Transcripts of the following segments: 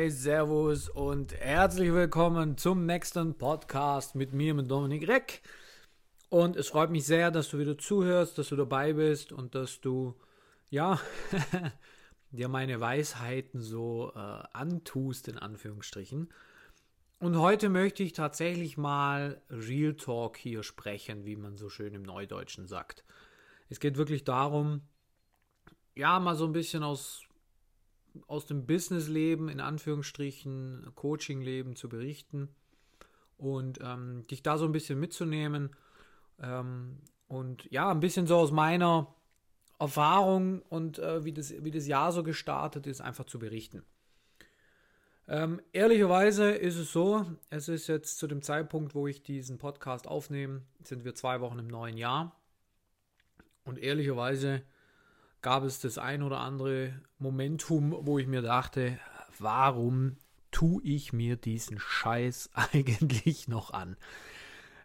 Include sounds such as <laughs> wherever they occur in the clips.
Hi, Servus und herzlich willkommen zum nächsten Podcast mit mir, mit Dominik Reck. Und es freut mich sehr, dass du wieder zuhörst, dass du dabei bist und dass du, ja, <laughs> dir meine Weisheiten so äh, antust, in Anführungsstrichen. Und heute möchte ich tatsächlich mal Real Talk hier sprechen, wie man so schön im Neudeutschen sagt. Es geht wirklich darum, ja, mal so ein bisschen aus, aus dem Businessleben, in Anführungsstrichen, Coachingleben zu berichten und ähm, dich da so ein bisschen mitzunehmen ähm, und ja, ein bisschen so aus meiner Erfahrung und äh, wie, das, wie das Jahr so gestartet ist, einfach zu berichten. Ähm, ehrlicherweise ist es so, es ist jetzt zu dem Zeitpunkt, wo ich diesen Podcast aufnehme, sind wir zwei Wochen im neuen Jahr. Und ehrlicherweise gab es das ein oder andere Momentum, wo ich mir dachte, warum tue ich mir diesen Scheiß <laughs> eigentlich noch an?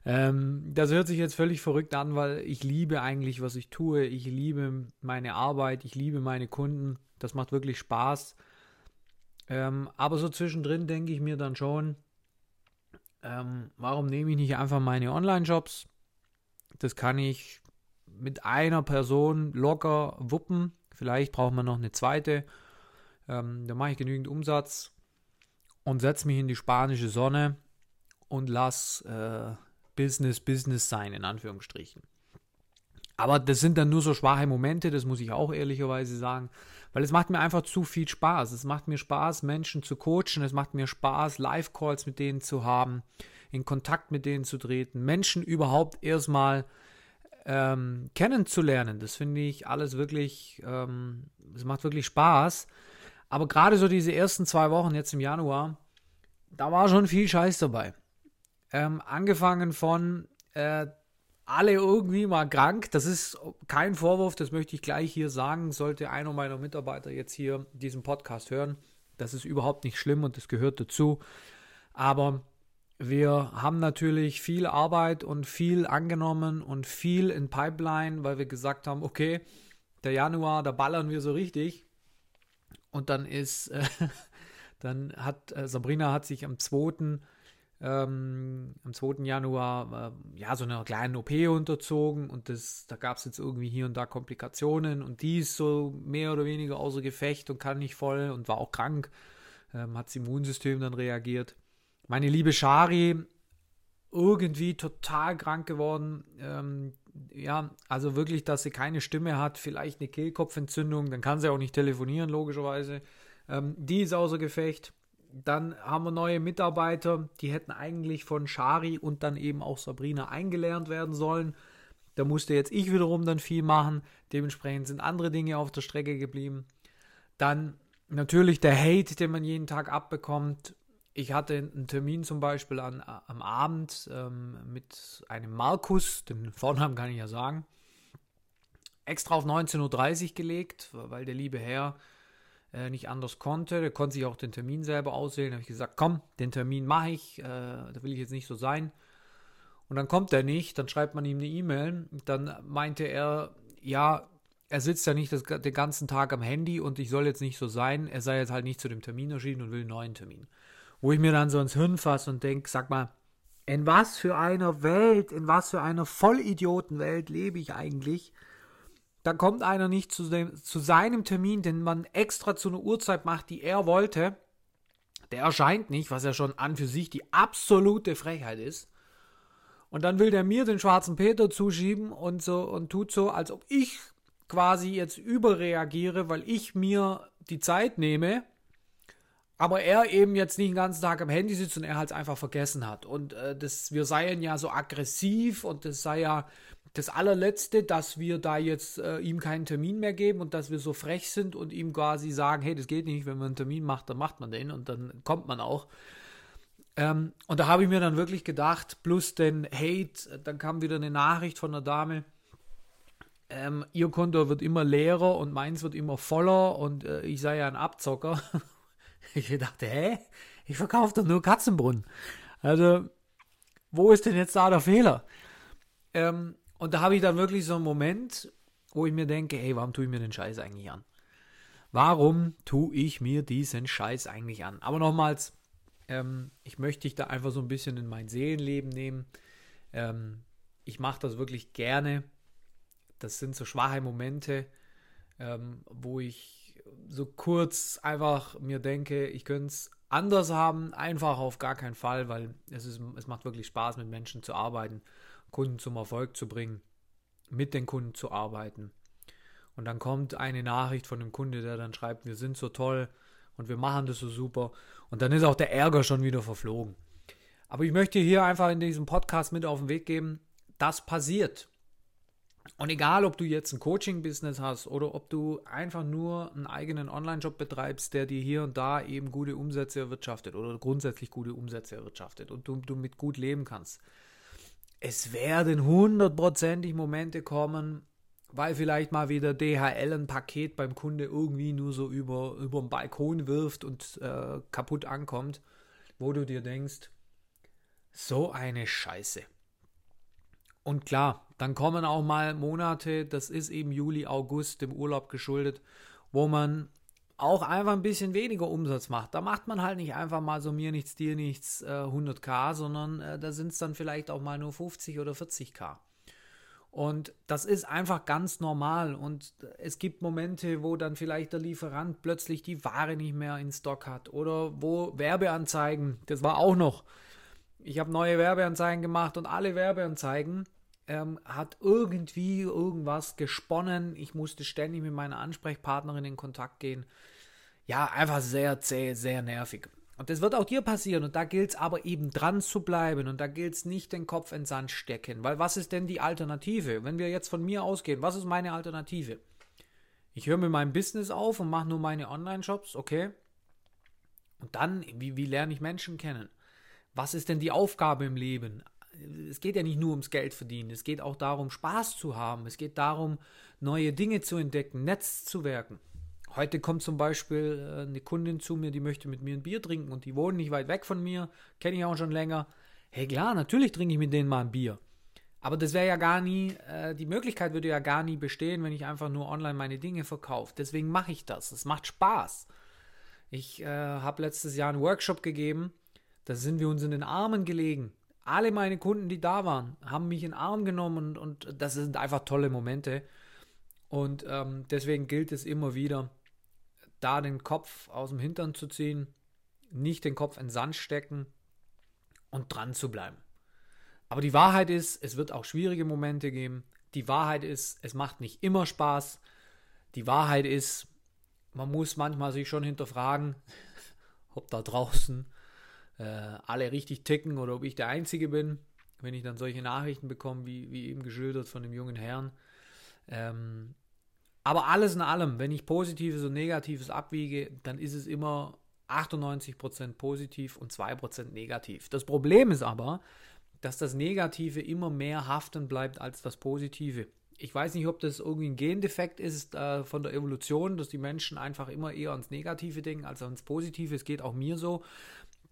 Ähm, das hört sich jetzt völlig verrückt an, weil ich liebe eigentlich, was ich tue. Ich liebe meine Arbeit, ich liebe meine Kunden. Das macht wirklich Spaß. Ähm, aber so zwischendrin denke ich mir dann schon, ähm, warum nehme ich nicht einfach meine Online-Jobs? Das kann ich mit einer Person locker wuppen. Vielleicht braucht man noch eine zweite. Ähm, da mache ich genügend Umsatz und setze mich in die spanische Sonne und lass äh, Business Business sein, in Anführungsstrichen. Aber das sind dann nur so schwache Momente, das muss ich auch ehrlicherweise sagen, weil es macht mir einfach zu viel Spaß. Es macht mir Spaß, Menschen zu coachen, es macht mir Spaß, Live-Calls mit denen zu haben, in Kontakt mit denen zu treten, Menschen überhaupt erstmal ähm, kennenzulernen. Das finde ich alles wirklich, ähm, es macht wirklich Spaß. Aber gerade so diese ersten zwei Wochen jetzt im Januar, da war schon viel Scheiß dabei. Ähm, angefangen von äh, alle irgendwie mal krank. Das ist kein Vorwurf, das möchte ich gleich hier sagen. Sollte einer meiner Mitarbeiter jetzt hier diesen Podcast hören, das ist überhaupt nicht schlimm und das gehört dazu. Aber wir haben natürlich viel Arbeit und viel angenommen und viel in Pipeline, weil wir gesagt haben, okay, der Januar, da ballern wir so richtig. Und dann ist, äh, <laughs> dann hat äh, Sabrina hat sich am 2 ähm, am 2. Januar äh, ja so einer kleinen OP unterzogen und das, da gab es jetzt irgendwie hier und da Komplikationen und die ist so mehr oder weniger außer Gefecht und kann nicht voll und war auch krank, ähm, hat das Immunsystem dann reagiert. Meine liebe Shari, irgendwie total krank geworden. Ähm, ja, also wirklich, dass sie keine Stimme hat, vielleicht eine Kehlkopfentzündung, dann kann sie auch nicht telefonieren, logischerweise. Ähm, die ist außer Gefecht. Dann haben wir neue Mitarbeiter, die hätten eigentlich von Shari und dann eben auch Sabrina eingelernt werden sollen. Da musste jetzt ich wiederum dann viel machen. Dementsprechend sind andere Dinge auf der Strecke geblieben. Dann natürlich der Hate, den man jeden Tag abbekommt. Ich hatte einen Termin zum Beispiel an, am Abend ähm, mit einem Markus, den Vornamen kann ich ja sagen, extra auf 19.30 Uhr gelegt, weil der liebe Herr äh, nicht anders konnte. Der konnte sich auch den Termin selber auswählen. Da habe ich gesagt, komm, den Termin mache ich. Äh, da will ich jetzt nicht so sein. Und dann kommt er nicht. Dann schreibt man ihm eine E-Mail. Dann meinte er, ja, er sitzt ja nicht das, den ganzen Tag am Handy und ich soll jetzt nicht so sein. Er sei jetzt halt nicht zu dem Termin erschienen und will einen neuen Termin. Wo ich mir dann so ins Hirn fasse und denke, sag mal, in was für einer Welt, in was für einer Vollidiotenwelt lebe ich eigentlich, da kommt einer nicht zu, dem, zu seinem Termin, den man extra zu einer Uhrzeit macht, die er wollte. Der erscheint nicht, was ja schon an für sich die absolute Frechheit ist. Und dann will der mir den schwarzen Peter zuschieben und so und tut so, als ob ich quasi jetzt überreagiere, weil ich mir die Zeit nehme, aber er eben jetzt nicht den ganzen Tag am Handy sitzt und er halt einfach vergessen hat. Und äh, das, wir seien ja so aggressiv und das sei ja das allerletzte, dass wir da jetzt äh, ihm keinen Termin mehr geben und dass wir so frech sind und ihm quasi sagen, hey, das geht nicht, wenn man einen Termin macht, dann macht man den und dann kommt man auch. Ähm, und da habe ich mir dann wirklich gedacht, plus den Hate, dann kam wieder eine Nachricht von einer Dame, ähm, ihr Konto wird immer leerer und meins wird immer voller und äh, ich sei ja ein Abzocker. <laughs> ich dachte, hä? Ich verkaufe doch nur Katzenbrunnen. Also, wo ist denn jetzt da der Fehler? Ähm, und da habe ich dann wirklich so einen Moment, wo ich mir denke, hey, warum tue ich mir den Scheiß eigentlich an? Warum tue ich mir diesen Scheiß eigentlich an? Aber nochmals, ähm, ich möchte dich da einfach so ein bisschen in mein Seelenleben nehmen. Ähm, ich mache das wirklich gerne. Das sind so schwache Momente, ähm, wo ich so kurz einfach mir denke, ich könnte es anders haben. Einfach auf gar keinen Fall, weil es, ist, es macht wirklich Spaß, mit Menschen zu arbeiten, Kunden zum Erfolg zu bringen, mit den Kunden zu arbeiten. Und dann kommt eine Nachricht von dem Kunde, der dann schreibt, wir sind so toll und wir machen das so super. Und dann ist auch der Ärger schon wieder verflogen. Aber ich möchte hier einfach in diesem Podcast mit auf den Weg geben, das passiert. Und egal, ob du jetzt ein Coaching-Business hast oder ob du einfach nur einen eigenen Online-Job betreibst, der dir hier und da eben gute Umsätze erwirtschaftet oder grundsätzlich gute Umsätze erwirtschaftet und du, du mit gut leben kannst. Es werden hundertprozentig Momente kommen, weil vielleicht mal wieder DHL ein Paket beim Kunde irgendwie nur so über, über den Balkon wirft und äh, kaputt ankommt, wo du dir denkst, so eine Scheiße. Und klar, dann kommen auch mal Monate, das ist eben Juli, August, dem Urlaub geschuldet, wo man auch einfach ein bisschen weniger Umsatz macht. Da macht man halt nicht einfach mal so mir nichts, dir nichts äh, 100k, sondern äh, da sind es dann vielleicht auch mal nur 50 oder 40k. Und das ist einfach ganz normal. Und es gibt Momente, wo dann vielleicht der Lieferant plötzlich die Ware nicht mehr in Stock hat. Oder wo Werbeanzeigen, das war auch noch. Ich habe neue Werbeanzeigen gemacht und alle Werbeanzeigen ähm, hat irgendwie irgendwas gesponnen. Ich musste ständig mit meiner Ansprechpartnerin in Kontakt gehen. Ja, einfach sehr zäh, sehr nervig. Und das wird auch dir passieren. Und da gilt es aber eben dran zu bleiben. Und da gilt es nicht den Kopf in Sand stecken. Weil was ist denn die Alternative? Wenn wir jetzt von mir ausgehen, was ist meine Alternative? Ich höre mit meinem Business auf und mache nur meine Online-Shops, okay? Und dann, wie, wie lerne ich Menschen kennen? Was ist denn die Aufgabe im Leben? Es geht ja nicht nur ums Geld verdienen, es geht auch darum, Spaß zu haben, es geht darum, neue Dinge zu entdecken, Netz zu werken. Heute kommt zum Beispiel äh, eine Kundin zu mir, die möchte mit mir ein Bier trinken und die wohnen nicht weit weg von mir, kenne ich auch schon länger. Hey klar, natürlich trinke ich mit denen mal ein Bier. Aber das wäre ja gar nie, äh, die Möglichkeit würde ja gar nie bestehen, wenn ich einfach nur online meine Dinge verkaufe. Deswegen mache ich das. Es macht Spaß. Ich äh, habe letztes Jahr einen Workshop gegeben, da sind wir uns in den Armen gelegen. Alle meine Kunden, die da waren, haben mich in den Arm genommen und, und das sind einfach tolle Momente. Und ähm, deswegen gilt es immer wieder, da den Kopf aus dem Hintern zu ziehen, nicht den Kopf in den Sand stecken und dran zu bleiben. Aber die Wahrheit ist, es wird auch schwierige Momente geben. Die Wahrheit ist, es macht nicht immer Spaß. Die Wahrheit ist, man muss manchmal sich schon hinterfragen, <laughs> ob da draußen äh, alle richtig ticken oder ob ich der Einzige bin, wenn ich dann solche Nachrichten bekomme, wie, wie eben geschildert von dem jungen Herrn. Ähm, aber alles in allem, wenn ich Positives und Negatives abwiege, dann ist es immer 98% positiv und 2% negativ. Das Problem ist aber, dass das Negative immer mehr haften bleibt als das Positive. Ich weiß nicht, ob das irgendwie ein Gendefekt ist äh, von der Evolution, dass die Menschen einfach immer eher ans Negative denken als ans Positive. Es geht auch mir so.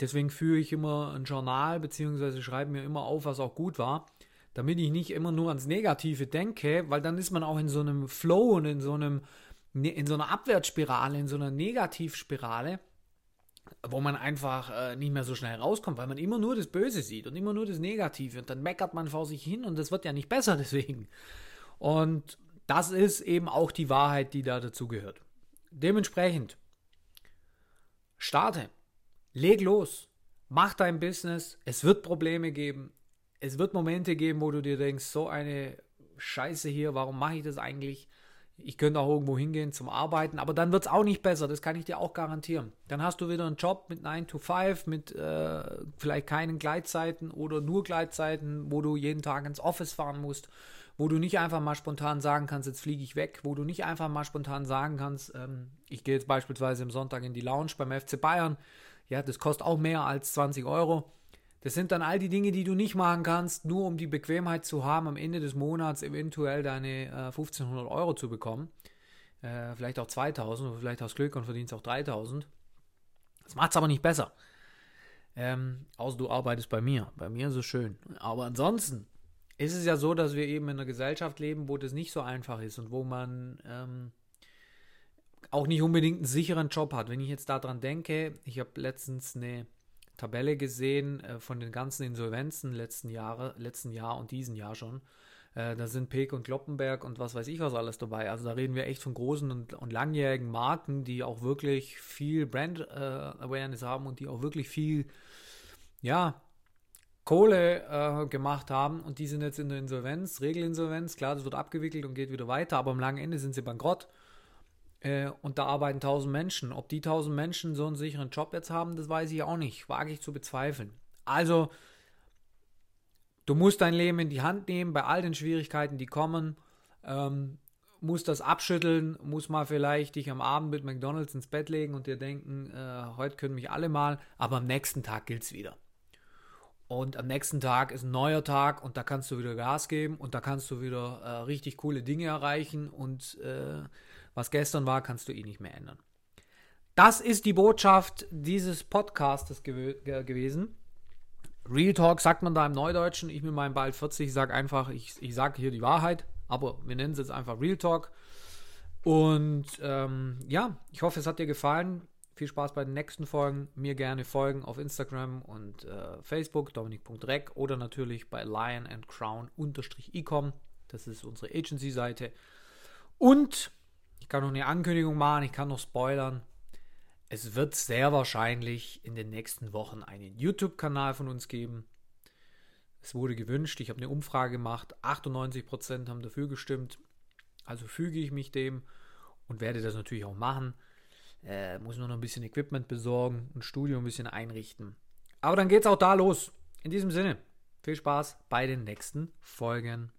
Deswegen führe ich immer ein Journal beziehungsweise schreibe mir immer auf, was auch gut war damit ich nicht immer nur ans Negative denke, weil dann ist man auch in so einem Flow und in so einem ne, in so einer Abwärtsspirale, in so einer Negativspirale, wo man einfach äh, nicht mehr so schnell rauskommt, weil man immer nur das Böse sieht und immer nur das Negative und dann meckert man vor sich hin und das wird ja nicht besser <laughs> deswegen. Und das ist eben auch die Wahrheit, die da dazugehört. Dementsprechend starte, leg los, mach dein Business, es wird Probleme geben, es wird Momente geben, wo du dir denkst, so eine Scheiße hier, warum mache ich das eigentlich? Ich könnte auch irgendwo hingehen zum Arbeiten, aber dann wird es auch nicht besser, das kann ich dir auch garantieren. Dann hast du wieder einen Job mit 9 to 5, mit äh, vielleicht keinen Gleitzeiten oder nur Gleitzeiten, wo du jeden Tag ins Office fahren musst, wo du nicht einfach mal spontan sagen kannst, jetzt fliege ich weg, wo du nicht einfach mal spontan sagen kannst, ähm, ich gehe jetzt beispielsweise am Sonntag in die Lounge beim FC Bayern, ja, das kostet auch mehr als 20 Euro das sind dann all die Dinge, die du nicht machen kannst, nur um die Bequemheit zu haben, am Ende des Monats eventuell deine äh, 1500 Euro zu bekommen. Äh, vielleicht auch 2000 oder vielleicht hast du Glück und verdienst auch 3000. Das macht es aber nicht besser. Ähm, außer du arbeitest bei mir. Bei mir ist es schön. Aber ansonsten ist es ja so, dass wir eben in einer Gesellschaft leben, wo das nicht so einfach ist und wo man ähm, auch nicht unbedingt einen sicheren Job hat. Wenn ich jetzt daran denke, ich habe letztens eine Tabelle gesehen äh, von den ganzen Insolvenzen letzten Jahre, letzten Jahr und diesen Jahr schon. Äh, da sind Peek und Kloppenberg und was weiß ich was alles dabei. Also da reden wir echt von großen und, und langjährigen Marken, die auch wirklich viel Brand äh, Awareness haben und die auch wirklich viel, ja, Kohle äh, gemacht haben und die sind jetzt in der Insolvenz, Regelinsolvenz. Klar, das wird abgewickelt und geht wieder weiter, aber am langen Ende sind sie bankrott. Äh, und da arbeiten 1000 Menschen. Ob die 1000 Menschen so einen sicheren Job jetzt haben, das weiß ich auch nicht. Wage ich zu bezweifeln. Also, du musst dein Leben in die Hand nehmen bei all den Schwierigkeiten, die kommen. Ähm, musst das abschütteln, muss mal vielleicht dich am Abend mit McDonalds ins Bett legen und dir denken, äh, heute können mich alle mal, aber am nächsten Tag gilt es wieder. Und am nächsten Tag ist ein neuer Tag und da kannst du wieder Gas geben und da kannst du wieder äh, richtig coole Dinge erreichen und äh, was gestern war, kannst du eh nicht mehr ändern. Das ist die Botschaft dieses Podcastes gew gewesen. Real Talk sagt man da im Neudeutschen. Ich mit meinem bald 40 sage einfach, ich, ich sage hier die Wahrheit, aber wir nennen es jetzt einfach Real Talk. Und ähm, ja, ich hoffe, es hat dir gefallen. Viel Spaß bei den nächsten Folgen. Mir gerne folgen auf Instagram und äh, Facebook, dominik.rec oder natürlich bei Lion and Crown-ecom. Das ist unsere Agency-Seite. Und ich kann noch eine Ankündigung machen, ich kann noch spoilern. Es wird sehr wahrscheinlich in den nächsten Wochen einen YouTube-Kanal von uns geben. Es wurde gewünscht, ich habe eine Umfrage gemacht, 98% haben dafür gestimmt. Also füge ich mich dem und werde das natürlich auch machen. Äh, muss nur noch ein bisschen Equipment besorgen, ein Studio ein bisschen einrichten. Aber dann geht's auch da los. In diesem Sinne, viel Spaß bei den nächsten Folgen.